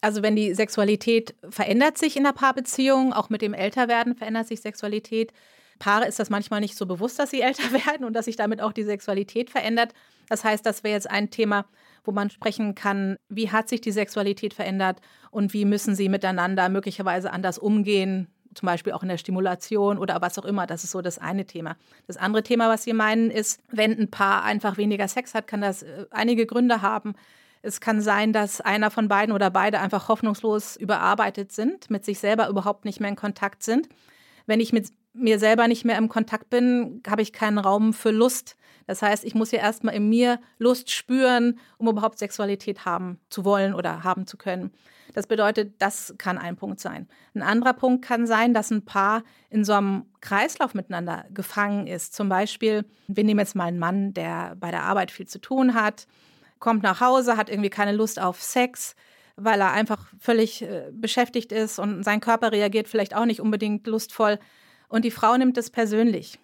Speaker 1: Also wenn die Sexualität verändert sich in der Paarbeziehung, auch mit dem Älterwerden verändert sich Sexualität, Paare ist das manchmal nicht so bewusst, dass sie älter werden und dass sich damit auch die Sexualität verändert. Das heißt, das wäre jetzt ein Thema, wo man sprechen kann, wie hat sich die Sexualität verändert und wie müssen sie miteinander möglicherweise anders umgehen, zum Beispiel auch in der Stimulation oder was auch immer. Das ist so das eine Thema. Das andere Thema, was Sie meinen, ist, wenn ein Paar einfach weniger Sex hat, kann das äh, einige Gründe haben. Es kann sein, dass einer von beiden oder beide einfach hoffnungslos überarbeitet sind, mit sich selber überhaupt nicht mehr in Kontakt sind. Wenn ich mit mir selber nicht mehr im Kontakt bin, habe ich keinen Raum für Lust. Das heißt, ich muss ja erstmal in mir Lust spüren, um überhaupt Sexualität haben zu wollen oder haben zu können. Das bedeutet, das kann ein Punkt sein. Ein anderer Punkt kann sein, dass ein Paar in so einem Kreislauf miteinander gefangen ist. Zum Beispiel, wir nehmen jetzt mal einen Mann, der bei der Arbeit viel zu tun hat, kommt nach Hause, hat irgendwie keine Lust auf Sex, weil er einfach völlig äh, beschäftigt ist und sein Körper reagiert vielleicht auch nicht unbedingt lustvoll. Und die Frau nimmt es persönlich.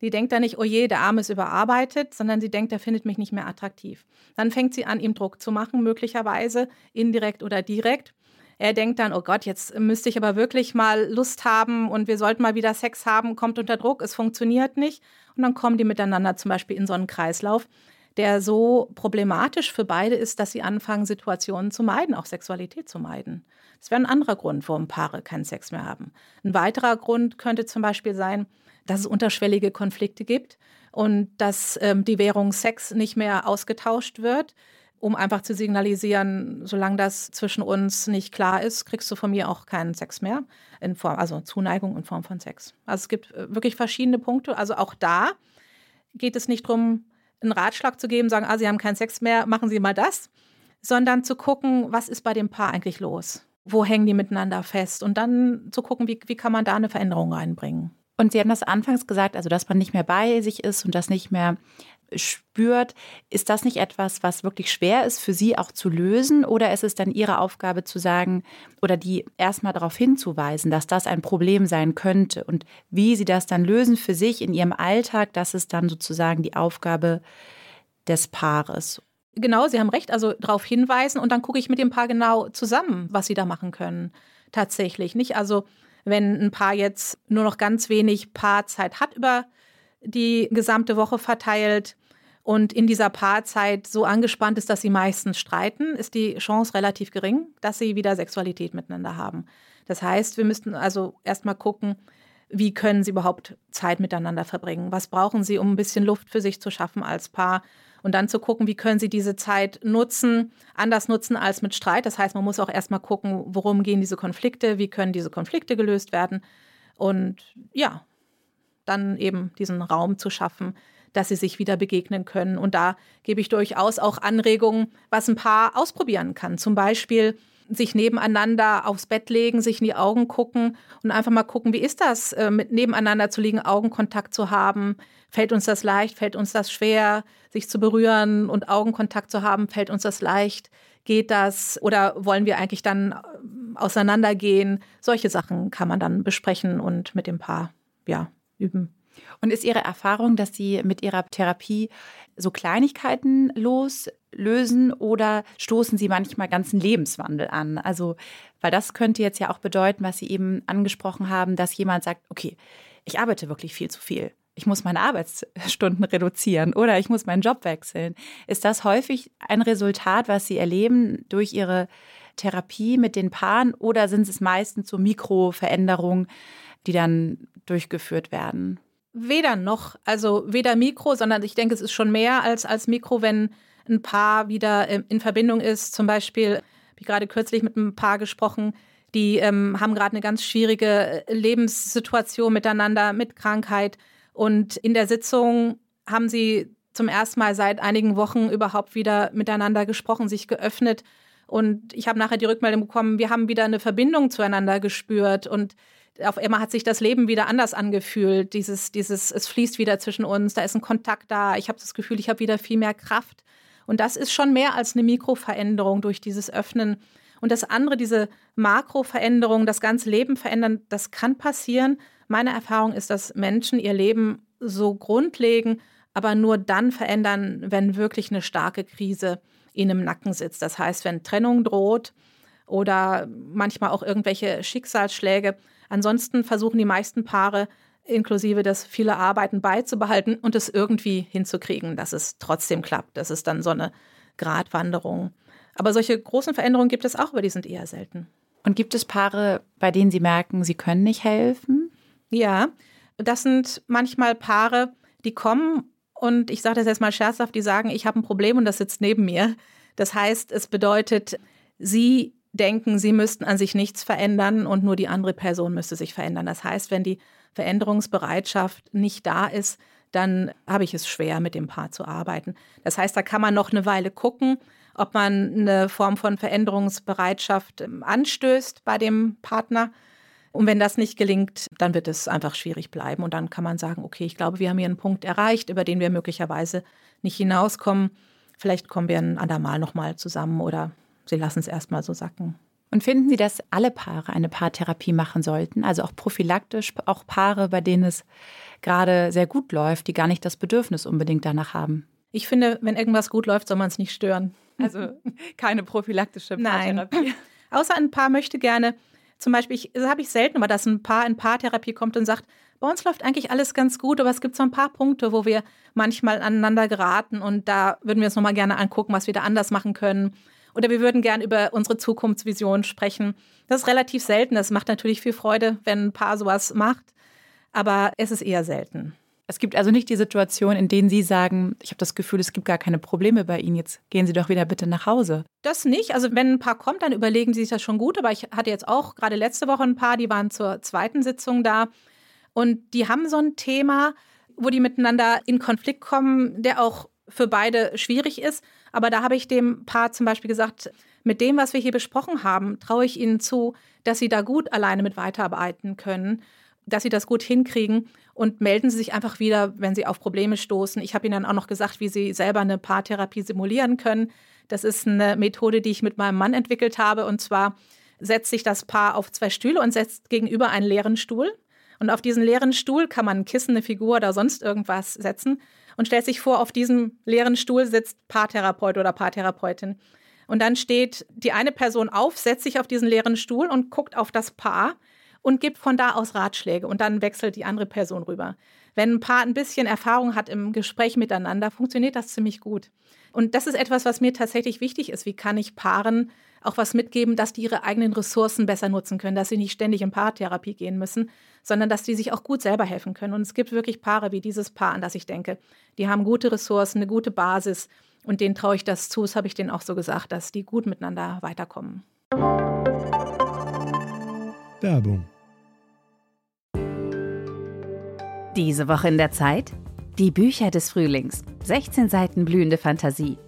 Speaker 1: Die denkt da nicht, oh je, der Arm ist überarbeitet, sondern sie denkt, er findet mich nicht mehr attraktiv. Dann fängt sie an, ihm Druck zu machen, möglicherweise indirekt oder direkt. Er denkt dann, oh Gott, jetzt müsste ich aber wirklich mal Lust haben und wir sollten mal wieder Sex haben, kommt unter Druck, es funktioniert nicht. Und dann kommen die miteinander zum Beispiel in so einen Kreislauf, der so problematisch für beide ist, dass sie anfangen, Situationen zu meiden, auch Sexualität zu meiden. Das wäre ein anderer Grund, warum Paare keinen Sex mehr haben. Ein weiterer Grund könnte zum Beispiel sein, dass es unterschwellige Konflikte gibt und dass ähm, die Währung Sex nicht mehr ausgetauscht wird, um einfach zu signalisieren, solange das zwischen uns nicht klar ist, kriegst du von mir auch keinen Sex mehr, in Form, also Zuneigung in Form von Sex. Also es gibt äh, wirklich verschiedene Punkte. Also auch da geht es nicht darum, einen Ratschlag zu geben, sagen, ah, Sie haben keinen Sex mehr, machen Sie mal das, sondern zu gucken, was ist bei dem Paar eigentlich los? Wo hängen die miteinander fest? Und dann zu gucken, wie, wie kann man da eine Veränderung reinbringen.
Speaker 2: Und Sie haben das anfangs gesagt, also dass man nicht mehr bei sich ist und das nicht mehr spürt. Ist das nicht etwas, was wirklich schwer ist für Sie auch zu lösen? Oder ist es dann Ihre Aufgabe zu sagen oder die erstmal darauf hinzuweisen, dass das ein Problem sein könnte und wie Sie das dann lösen für sich in Ihrem Alltag? Das ist dann sozusagen die Aufgabe des Paares.
Speaker 1: Genau, Sie haben recht. Also darauf hinweisen und dann gucke ich mit dem Paar genau zusammen, was Sie da machen können. Tatsächlich. Nicht also wenn ein Paar jetzt nur noch ganz wenig Paarzeit hat über die gesamte Woche verteilt und in dieser Paarzeit so angespannt ist, dass sie meistens streiten, ist die Chance relativ gering, dass sie wieder Sexualität miteinander haben. Das heißt, wir müssten also erstmal gucken, wie können sie überhaupt Zeit miteinander verbringen? Was brauchen sie, um ein bisschen Luft für sich zu schaffen als Paar? Und dann zu gucken, wie können sie diese Zeit nutzen, anders nutzen als mit Streit. Das heißt, man muss auch erstmal gucken, worum gehen diese Konflikte, wie können diese Konflikte gelöst werden. Und ja, dann eben diesen Raum zu schaffen, dass sie sich wieder begegnen können. Und da gebe ich durchaus auch Anregungen, was ein Paar ausprobieren kann. Zum Beispiel sich nebeneinander aufs Bett legen, sich in die Augen gucken und einfach mal gucken, wie ist das, äh, mit nebeneinander zu liegen, Augenkontakt zu haben. Fällt uns das leicht? Fällt uns das schwer, sich zu berühren und Augenkontakt zu haben? Fällt uns das leicht? Geht das? Oder wollen wir eigentlich dann äh, auseinandergehen? Solche Sachen kann man dann besprechen und mit dem Paar ja, üben.
Speaker 2: Und ist Ihre Erfahrung, dass Sie mit Ihrer Therapie so Kleinigkeiten loslösen oder stoßen Sie manchmal ganzen Lebenswandel an? Also, weil das könnte jetzt ja auch bedeuten, was Sie eben angesprochen haben, dass jemand sagt, okay, ich arbeite wirklich viel zu viel. Ich muss meine Arbeitsstunden reduzieren oder ich muss meinen Job wechseln. Ist das häufig ein Resultat, was Sie erleben durch Ihre Therapie mit den Paaren oder sind es meistens so Mikroveränderungen, die dann durchgeführt werden?
Speaker 1: Weder noch, also weder Mikro, sondern ich denke, es ist schon mehr als, als Mikro, wenn ein Paar wieder ähm, in Verbindung ist. Zum Beispiel, habe ich gerade kürzlich mit einem Paar gesprochen, die ähm, haben gerade eine ganz schwierige äh, Lebenssituation miteinander mit Krankheit. Und in der Sitzung haben sie zum ersten Mal seit einigen Wochen überhaupt wieder miteinander gesprochen, sich geöffnet. Und ich habe nachher die Rückmeldung bekommen, wir haben wieder eine Verbindung zueinander gespürt. Und auf einmal hat sich das Leben wieder anders angefühlt. Dieses, dieses, es fließt wieder zwischen uns, da ist ein Kontakt da. Ich habe das Gefühl, ich habe wieder viel mehr Kraft. Und das ist schon mehr als eine Mikroveränderung durch dieses Öffnen. Und das andere, diese Makroveränderung, das ganze Leben verändern, das kann passieren. Meine Erfahrung ist, dass Menschen ihr Leben so grundlegen, aber nur dann verändern, wenn wirklich eine starke Krise ihnen im Nacken sitzt. Das heißt, wenn Trennung droht oder manchmal auch irgendwelche Schicksalsschläge, Ansonsten versuchen die meisten Paare inklusive des viele Arbeiten beizubehalten und es irgendwie hinzukriegen, dass es trotzdem klappt. Das ist dann so eine Gratwanderung. Aber solche großen Veränderungen gibt es auch, aber die sind eher selten.
Speaker 2: Und gibt es Paare, bei denen Sie merken, sie können nicht helfen?
Speaker 1: Ja, das sind manchmal Paare, die kommen und ich sage das jetzt mal scherzhaft, die sagen, ich habe ein Problem und das sitzt neben mir. Das heißt, es bedeutet, sie denken, sie müssten an sich nichts verändern und nur die andere Person müsste sich verändern. Das heißt, wenn die Veränderungsbereitschaft nicht da ist, dann habe ich es schwer, mit dem Paar zu arbeiten. Das heißt, da kann man noch eine Weile gucken, ob man eine Form von Veränderungsbereitschaft ähm, anstößt bei dem Partner. Und wenn das nicht gelingt, dann wird es einfach schwierig bleiben. Und dann kann man sagen, okay, ich glaube, wir haben hier einen Punkt erreicht, über den wir möglicherweise nicht hinauskommen. Vielleicht kommen wir ein andermal nochmal zusammen oder Sie lassen es erstmal so sacken.
Speaker 2: Und finden Sie, dass alle Paare eine Paartherapie machen sollten? Also auch prophylaktisch, auch Paare, bei denen es gerade sehr gut läuft, die gar nicht das Bedürfnis unbedingt danach haben?
Speaker 1: Ich finde, wenn irgendwas gut läuft, soll man es nicht stören.
Speaker 2: Also keine prophylaktische Paartherapie.
Speaker 1: Nein. Außer ein Paar möchte gerne, zum Beispiel, ich, das habe ich selten, aber dass ein Paar in Paartherapie kommt und sagt, bei uns läuft eigentlich alles ganz gut, aber es gibt so ein paar Punkte, wo wir manchmal aneinander geraten und da würden wir uns nochmal gerne angucken, was wir da anders machen können oder wir würden gern über unsere Zukunftsvision sprechen. Das ist relativ selten. Das macht natürlich viel Freude, wenn ein Paar sowas macht, aber es ist eher selten.
Speaker 2: Es gibt also nicht die Situation, in denen Sie sagen, ich habe das Gefühl, es gibt gar keine Probleme bei Ihnen, jetzt gehen Sie doch wieder bitte nach Hause.
Speaker 1: Das nicht. Also wenn ein Paar kommt, dann überlegen Sie sich das schon gut. Aber ich hatte jetzt auch gerade letzte Woche ein Paar, die waren zur zweiten Sitzung da und die haben so ein Thema, wo die miteinander in Konflikt kommen, der auch für beide schwierig ist. Aber da habe ich dem Paar zum Beispiel gesagt, mit dem, was wir hier besprochen haben, traue ich Ihnen zu, dass Sie da gut alleine mit weiterarbeiten können, dass Sie das gut hinkriegen und melden Sie sich einfach wieder, wenn Sie auf Probleme stoßen. Ich habe Ihnen dann auch noch gesagt, wie Sie selber eine Paartherapie simulieren können. Das ist eine Methode, die ich mit meinem Mann entwickelt habe. Und zwar setzt sich das Paar auf zwei Stühle und setzt gegenüber einen leeren Stuhl. Und auf diesen leeren Stuhl kann man ein Kissen, eine Figur oder sonst irgendwas setzen und stellt sich vor, auf diesem leeren Stuhl sitzt Paartherapeut oder Paartherapeutin. Und dann steht die eine Person auf, setzt sich auf diesen leeren Stuhl und guckt auf das Paar und gibt von da aus Ratschläge und dann wechselt die andere Person rüber. Wenn ein Paar ein bisschen Erfahrung hat im Gespräch miteinander, funktioniert das ziemlich gut. Und das ist etwas, was mir tatsächlich wichtig ist. Wie kann ich Paaren auch was mitgeben, dass die ihre eigenen Ressourcen besser nutzen können, dass sie nicht ständig in Paartherapie gehen müssen, sondern dass die sich auch gut selber helfen können. Und es gibt wirklich Paare wie dieses Paar, an das ich denke. Die haben gute Ressourcen, eine gute Basis und denen traue ich das zu. Das habe ich denen auch so gesagt, dass die gut miteinander weiterkommen.
Speaker 3: Werbung.
Speaker 4: Diese Woche in der Zeit? Die Bücher des Frühlings. 16 Seiten blühende Fantasie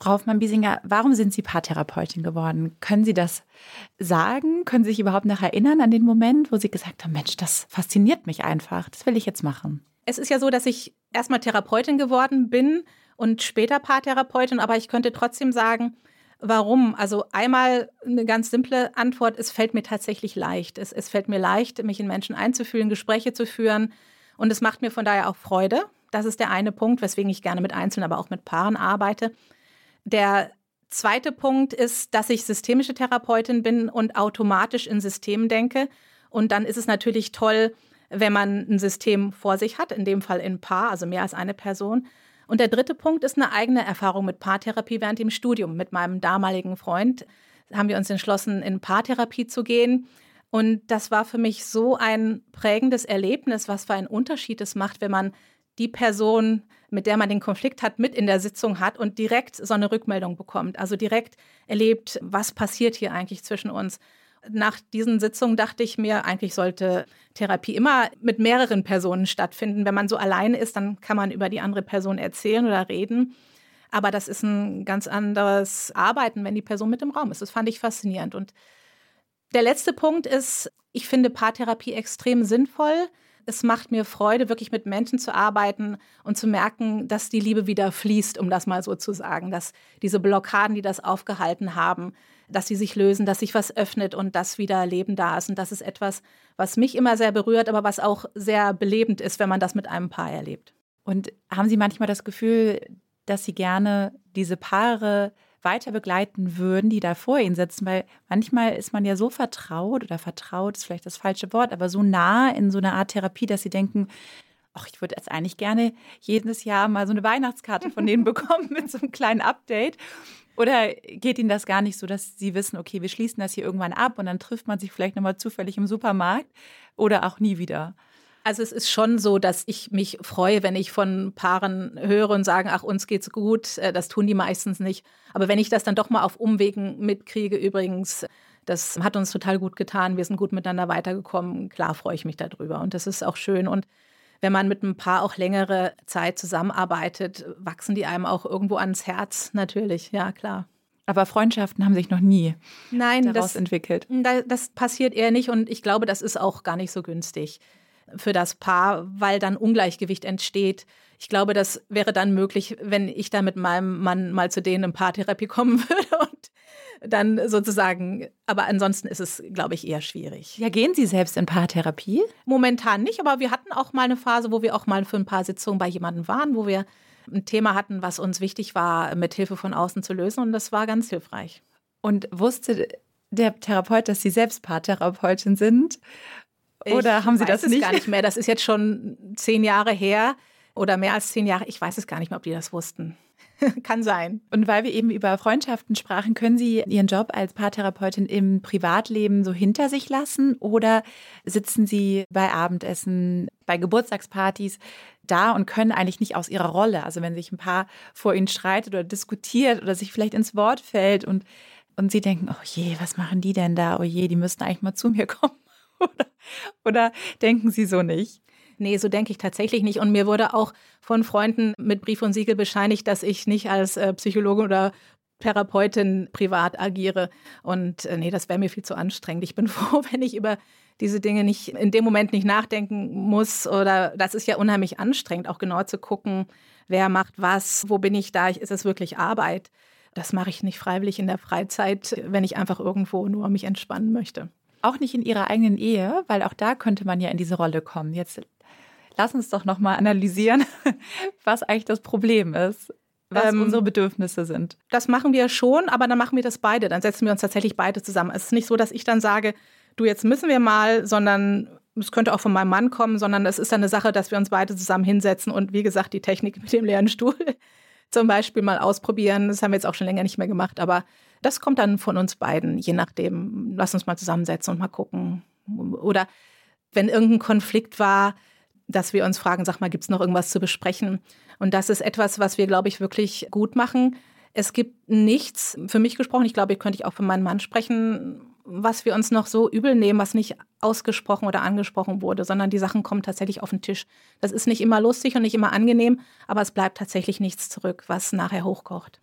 Speaker 2: Frau Hoffmann-Biesinger, warum sind Sie Paartherapeutin geworden? Können Sie das sagen? Können Sie sich überhaupt noch erinnern an den Moment, wo Sie gesagt haben, Mensch, das fasziniert mich einfach, das will ich jetzt machen?
Speaker 1: Es ist ja so, dass ich erstmal Therapeutin geworden bin und später Paartherapeutin, aber ich könnte trotzdem sagen, warum. Also einmal eine ganz simple Antwort, es fällt mir tatsächlich leicht. Es, es fällt mir leicht, mich in Menschen einzufühlen, Gespräche zu führen und es macht mir von daher auch Freude. Das ist der eine Punkt, weswegen ich gerne mit Einzelnen, aber auch mit Paaren arbeite. Der zweite Punkt ist, dass ich systemische Therapeutin bin und automatisch in Systemen denke. Und dann ist es natürlich toll, wenn man ein System vor sich hat, in dem Fall in Paar, also mehr als eine Person. Und der dritte Punkt ist eine eigene Erfahrung mit Paartherapie während dem Studium. Mit meinem damaligen Freund haben wir uns entschlossen, in Paartherapie zu gehen. Und das war für mich so ein prägendes Erlebnis, was für einen Unterschied es macht, wenn man die Person, mit der man den Konflikt hat, mit in der Sitzung hat und direkt so eine Rückmeldung bekommt. Also direkt erlebt, was passiert hier eigentlich zwischen uns. Nach diesen Sitzungen dachte ich mir, eigentlich sollte Therapie immer mit mehreren Personen stattfinden. Wenn man so alleine ist, dann kann man über die andere Person erzählen oder reden. Aber das ist ein ganz anderes Arbeiten, wenn die Person mit im Raum ist. Das fand ich faszinierend. Und der letzte Punkt ist, ich finde Paartherapie extrem sinnvoll es macht mir Freude, wirklich mit Menschen zu arbeiten und zu merken, dass die Liebe wieder fließt, um das mal so zu sagen, dass diese Blockaden, die das aufgehalten haben, dass sie sich lösen, dass sich was öffnet und dass wieder Leben da ist. Und das ist etwas, was mich immer sehr berührt, aber was auch sehr belebend ist, wenn man das mit einem Paar erlebt.
Speaker 2: Und haben Sie manchmal das Gefühl, dass Sie gerne diese Paare weiter begleiten würden, die da vor ihnen sitzen, weil manchmal ist man ja so vertraut oder vertraut ist vielleicht das falsche Wort, aber so nah in so einer Art Therapie, dass sie denken, ach, ich würde jetzt eigentlich gerne jedes Jahr mal so eine Weihnachtskarte von denen bekommen mit so einem kleinen Update. Oder geht Ihnen das gar nicht so, dass Sie wissen, okay, wir schließen das hier irgendwann ab und dann trifft man sich vielleicht nochmal zufällig im Supermarkt oder auch nie wieder?
Speaker 1: Also es ist schon so, dass ich mich freue, wenn ich von Paaren höre und sagen, ach, uns geht's gut. Äh, das tun die meistens nicht. Aber wenn ich das dann doch mal auf Umwegen mitkriege, übrigens, das hat uns total gut getan. Wir sind gut miteinander weitergekommen. Klar freue ich mich darüber. Und das ist auch schön. Und wenn man mit einem Paar auch längere Zeit zusammenarbeitet, wachsen die einem auch irgendwo ans Herz, natürlich. Ja, klar.
Speaker 2: Aber Freundschaften haben sich noch nie
Speaker 1: Nein,
Speaker 2: daraus
Speaker 1: das,
Speaker 2: entwickelt.
Speaker 1: Das passiert eher nicht und ich glaube, das ist auch gar nicht so günstig für das Paar, weil dann Ungleichgewicht entsteht. Ich glaube, das wäre dann möglich, wenn ich da mit meinem Mann mal zu denen in Paartherapie kommen würde und dann sozusagen, aber ansonsten ist es, glaube ich, eher schwierig.
Speaker 2: Ja, gehen Sie selbst in Paartherapie?
Speaker 1: Momentan nicht, aber wir hatten auch mal eine Phase, wo wir auch mal für ein paar Sitzungen bei jemandem waren, wo wir ein Thema hatten, was uns wichtig war, mit Hilfe von außen zu lösen und das war ganz hilfreich.
Speaker 2: Und wusste der Therapeut, dass Sie selbst Paartherapeutin sind? Oder
Speaker 1: ich
Speaker 2: haben Sie
Speaker 1: das
Speaker 2: nicht?
Speaker 1: Ich weiß es gar nicht mehr. Das ist jetzt schon zehn Jahre her oder mehr als zehn Jahre. Ich weiß es gar nicht mehr, ob die das wussten. Kann sein.
Speaker 2: Und weil wir eben über Freundschaften sprachen, können Sie Ihren Job als Paartherapeutin im Privatleben so hinter sich lassen oder sitzen Sie bei Abendessen, bei Geburtstagspartys da und können eigentlich nicht aus Ihrer Rolle, also wenn sich ein Paar vor Ihnen streitet oder diskutiert oder sich vielleicht ins Wort fällt und, und Sie denken, oh je, was machen die denn da? Oh je, die müssten eigentlich mal zu mir kommen. Oder, oder denken Sie so nicht?
Speaker 1: Nee, so denke ich tatsächlich nicht. Und mir wurde auch von Freunden mit Brief und Siegel bescheinigt, dass ich nicht als äh, Psychologin oder Therapeutin privat agiere. Und äh, nee, das wäre mir viel zu anstrengend. Ich bin froh, wenn ich über diese Dinge nicht in dem Moment nicht nachdenken muss. Oder das ist ja unheimlich anstrengend, auch genau zu gucken, wer macht was, wo bin ich da, ist es wirklich Arbeit. Das mache ich nicht freiwillig in der Freizeit, wenn ich einfach irgendwo nur mich entspannen möchte.
Speaker 2: Auch nicht in ihrer eigenen Ehe, weil auch da könnte man ja in diese Rolle kommen. Jetzt lass uns doch nochmal analysieren, was eigentlich das Problem ist, was ähm, unsere Bedürfnisse sind.
Speaker 1: Das machen wir schon, aber dann machen wir das beide. Dann setzen wir uns tatsächlich beide zusammen. Es ist nicht so, dass ich dann sage, du, jetzt müssen wir mal, sondern es könnte auch von meinem Mann kommen, sondern es ist dann eine Sache, dass wir uns beide zusammen hinsetzen und wie gesagt, die Technik mit dem leeren Stuhl zum Beispiel mal ausprobieren. Das haben wir jetzt auch schon länger nicht mehr gemacht, aber das kommt dann von uns beiden, je nachdem. Lass uns mal zusammensetzen und mal gucken. Oder wenn irgendein Konflikt war, dass wir uns fragen, sag mal, gibt es noch irgendwas zu besprechen? Und das ist etwas, was wir, glaube ich, wirklich gut machen. Es gibt nichts, für mich gesprochen, ich glaube, ich könnte auch für meinen Mann sprechen, was wir uns noch so übel nehmen, was nicht ausgesprochen oder angesprochen wurde, sondern die Sachen kommen tatsächlich auf den Tisch. Das ist nicht immer lustig und nicht immer angenehm, aber es bleibt tatsächlich nichts zurück, was nachher hochkocht.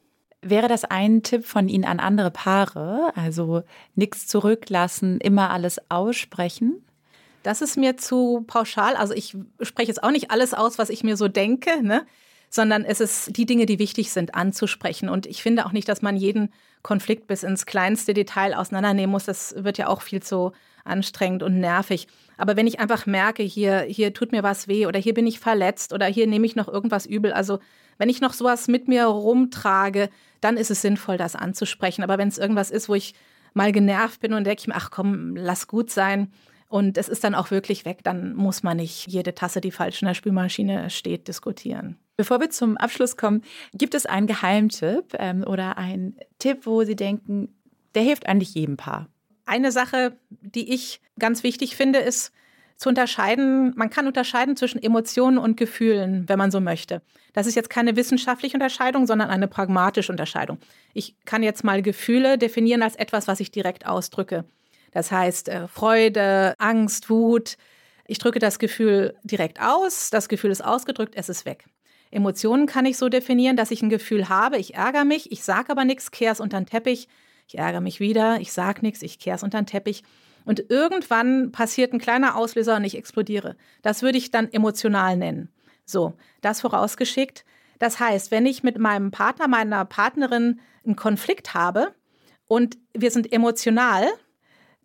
Speaker 2: Wäre das ein Tipp von Ihnen an andere Paare? Also nichts zurücklassen, immer alles aussprechen?
Speaker 1: Das ist mir zu pauschal. Also ich spreche jetzt auch nicht alles aus, was ich mir so denke. Ne? sondern es ist die Dinge, die wichtig sind, anzusprechen. Und ich finde auch nicht, dass man jeden Konflikt bis ins kleinste Detail auseinandernehmen muss. Das wird ja auch viel zu anstrengend und nervig. Aber wenn ich einfach merke, hier, hier tut mir was weh oder hier bin ich verletzt oder hier nehme ich noch irgendwas übel, also wenn ich noch sowas mit mir rumtrage, dann ist es sinnvoll, das anzusprechen. Aber wenn es irgendwas ist, wo ich mal genervt bin und denke ich mir, ach komm, lass gut sein, und es ist dann auch wirklich weg, dann muss man nicht jede Tasse, die falsch in der Spülmaschine steht, diskutieren.
Speaker 2: Bevor wir zum Abschluss kommen, gibt es einen Geheimtipp ähm, oder einen Tipp, wo Sie denken, der hilft eigentlich jedem Paar?
Speaker 1: Eine Sache, die ich ganz wichtig finde, ist zu unterscheiden, man kann unterscheiden zwischen Emotionen und Gefühlen, wenn man so möchte. Das ist jetzt keine wissenschaftliche Unterscheidung, sondern eine pragmatische Unterscheidung. Ich kann jetzt mal Gefühle definieren als etwas, was ich direkt ausdrücke. Das heißt äh, Freude, Angst, Wut. Ich drücke das Gefühl direkt aus, das Gefühl ist ausgedrückt, es ist weg. Emotionen kann ich so definieren, dass ich ein Gefühl habe, ich ärgere mich, ich sage aber nichts, kehre es unter den Teppich, ich ärgere mich wieder, ich sage nichts, ich kehre es unter den Teppich. Und irgendwann passiert ein kleiner Auslöser und ich explodiere. Das würde ich dann emotional nennen. So, das vorausgeschickt. Das heißt, wenn ich mit meinem Partner, meiner Partnerin einen Konflikt habe und wir sind emotional,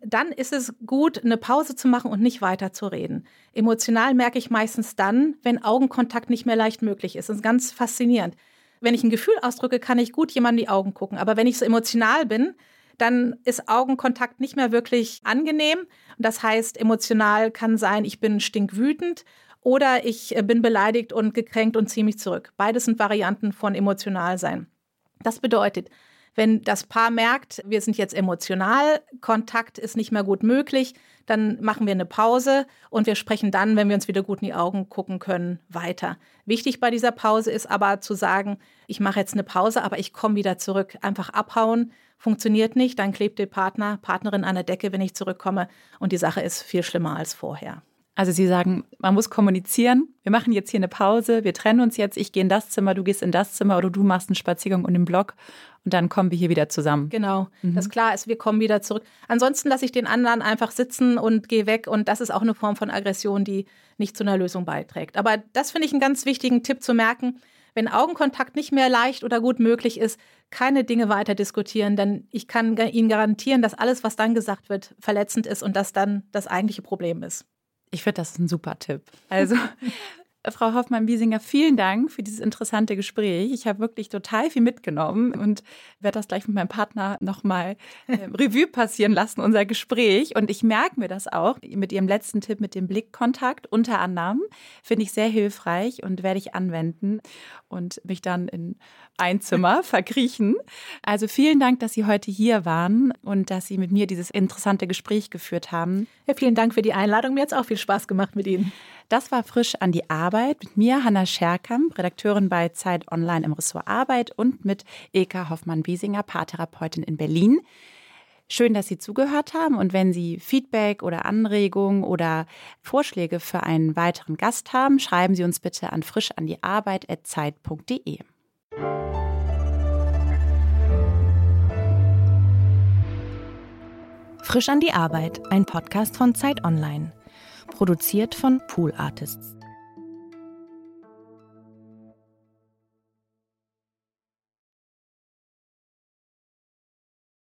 Speaker 1: dann ist es gut, eine Pause zu machen und nicht weiter zu reden. Emotional merke ich meistens dann, wenn Augenkontakt nicht mehr leicht möglich ist. Das ist ganz faszinierend. Wenn ich ein Gefühl ausdrücke, kann ich gut jemandem die Augen gucken. Aber wenn ich so emotional bin, dann ist Augenkontakt nicht mehr wirklich angenehm. Das heißt, emotional kann sein, ich bin stinkwütend oder ich bin beleidigt und gekränkt und ziehe mich zurück. Beides sind Varianten von emotional sein. Das bedeutet, wenn das Paar merkt, wir sind jetzt emotional, Kontakt ist nicht mehr gut möglich, dann machen wir eine Pause und wir sprechen dann, wenn wir uns wieder gut in die Augen gucken können, weiter. Wichtig bei dieser Pause ist aber zu sagen, ich mache jetzt eine Pause, aber ich komme wieder zurück. Einfach abhauen funktioniert nicht, dann klebt der Partner, Partnerin an der Decke, wenn ich zurückkomme und die Sache ist viel schlimmer als vorher.
Speaker 2: Also Sie sagen, man muss kommunizieren. Wir machen jetzt hier eine Pause, wir trennen uns jetzt, ich gehe in das Zimmer, du gehst in das Zimmer oder du machst einen Spaziergang und den Block und dann kommen wir hier wieder zusammen.
Speaker 1: Genau, mhm. das klar ist, wir kommen wieder zurück. Ansonsten lasse ich den anderen einfach sitzen und gehe weg und das ist auch eine Form von Aggression, die nicht zu einer Lösung beiträgt. Aber das finde ich einen ganz wichtigen Tipp zu merken. Wenn Augenkontakt nicht mehr leicht oder gut möglich ist, keine Dinge weiter diskutieren, denn ich kann Ihnen garantieren, dass alles, was dann gesagt wird, verletzend ist und das dann das eigentliche Problem ist.
Speaker 2: Ich finde, das ist ein super Tipp. Also, Frau Hoffmann-Biesinger, vielen Dank für dieses interessante Gespräch. Ich habe wirklich total viel mitgenommen und werde das gleich mit meinem Partner nochmal äh, Revue passieren lassen, unser Gespräch. Und ich merke mir das auch mit Ihrem letzten Tipp mit dem Blickkontakt unter anderem. Finde ich sehr hilfreich und werde ich anwenden und mich dann in ein Zimmer verkriechen. Also vielen Dank, dass Sie heute hier waren und dass Sie mit mir dieses interessante Gespräch geführt haben.
Speaker 1: Ja, vielen Dank für die Einladung. Mir hat es auch viel Spaß gemacht mit Ihnen.
Speaker 2: Das war frisch an die Arbeit mit mir, Hanna Scherkamp, Redakteurin bei Zeit Online im Ressort Arbeit und mit Ilka Hoffmann-Biesinger, Paartherapeutin in Berlin. Schön, dass Sie zugehört haben und wenn Sie Feedback oder Anregungen oder Vorschläge für einen weiteren Gast haben, schreiben Sie uns bitte an frischandiarbeit.zeit.de.
Speaker 3: Frisch an die Arbeit, ein Podcast von Zeit Online. Produziert von Pool Artists.